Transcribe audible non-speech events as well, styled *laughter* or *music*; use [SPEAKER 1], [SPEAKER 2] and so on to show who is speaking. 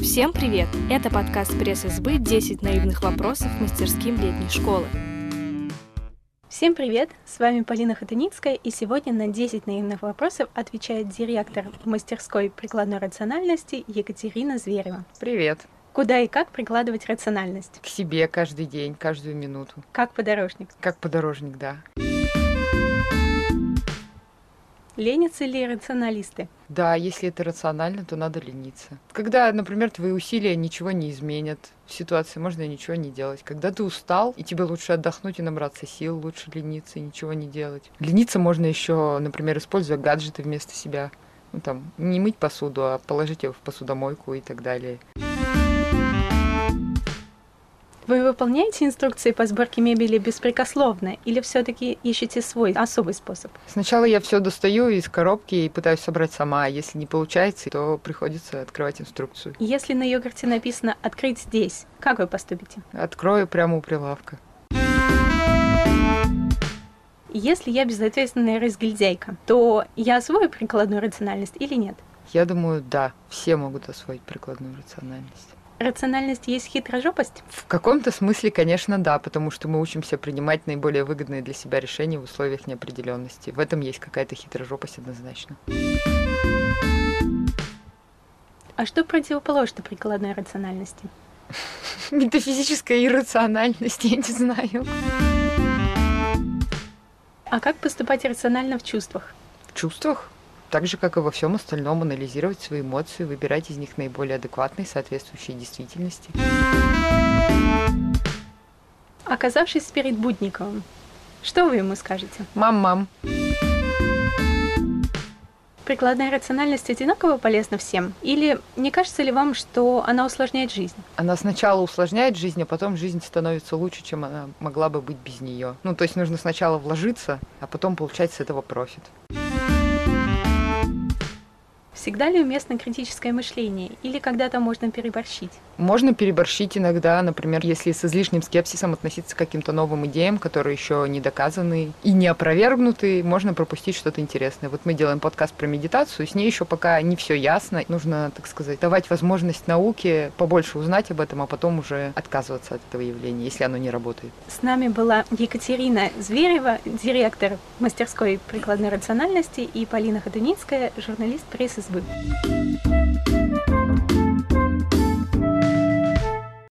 [SPEAKER 1] Всем привет! Это подкаст пресс-избы «10 наивных вопросов мастерским летней школы».
[SPEAKER 2] Всем привет! С вами Полина Хатаницкая, и сегодня на 10 наивных вопросов отвечает директор мастерской прикладной рациональности Екатерина Зверева.
[SPEAKER 3] Привет!
[SPEAKER 2] Куда и как прикладывать рациональность?
[SPEAKER 3] К себе каждый день, каждую минуту.
[SPEAKER 2] Как подорожник?
[SPEAKER 3] Как подорожник, да.
[SPEAKER 2] Ленятся ли рационалисты?
[SPEAKER 3] Да, если это рационально, то надо лениться. Когда, например, твои усилия ничего не изменят, в ситуации можно ничего не делать. Когда ты устал, и тебе лучше отдохнуть и набраться сил, лучше лениться и ничего не делать. Лениться можно еще, например, используя гаджеты вместо себя. Ну, там, не мыть посуду, а положить ее в посудомойку и так далее.
[SPEAKER 2] Вы выполняете инструкции по сборке мебели беспрекословно или все-таки ищете свой особый способ?
[SPEAKER 3] Сначала я все достаю из коробки и пытаюсь собрать сама. Если не получается, то приходится открывать инструкцию.
[SPEAKER 2] Если на йогурте написано «открыть здесь», как вы поступите?
[SPEAKER 3] Открою прямо у прилавка.
[SPEAKER 2] Если я безответственная разгильдяйка, то я освою прикладную рациональность или нет?
[SPEAKER 3] Я думаю, да, все могут освоить прикладную рациональность.
[SPEAKER 2] Рациональность есть хитрожопость?
[SPEAKER 3] В каком-то смысле, конечно, да, потому что мы учимся принимать наиболее выгодные для себя решения в условиях неопределенности. В этом есть какая-то хитрожопость однозначно.
[SPEAKER 2] А что противоположно прикладной рациональности? *laughs*
[SPEAKER 3] Метафизическая иррациональность, я не знаю.
[SPEAKER 2] А как поступать рационально в чувствах?
[SPEAKER 3] В чувствах? Так же, как и во всем остальном, анализировать свои эмоции, выбирать из них наиболее адекватные, соответствующие действительности.
[SPEAKER 2] Оказавшись перед Будниковым, что вы ему скажете?
[SPEAKER 3] Мам-мам.
[SPEAKER 2] Прикладная рациональность одинаково полезна всем? Или не кажется ли вам, что она усложняет жизнь?
[SPEAKER 3] Она сначала усложняет жизнь, а потом жизнь становится лучше, чем она могла бы быть без нее. Ну, то есть нужно сначала вложиться, а потом получать с этого профит.
[SPEAKER 2] Всегда ли уместно критическое мышление или когда-то можно переборщить?
[SPEAKER 3] Можно переборщить иногда, например, если с излишним скепсисом относиться к каким-то новым идеям, которые еще не доказаны и не опровергнуты, можно пропустить что-то интересное. Вот мы делаем подкаст про медитацию, с ней еще пока не все ясно. Нужно, так сказать, давать возможность науке побольше узнать об этом, а потом уже отказываться от этого явления, если оно не работает.
[SPEAKER 2] С нами была Екатерина Зверева, директор мастерской прикладной рациональности, и Полина Ходуницкая, журналист пресс-СБ. vous.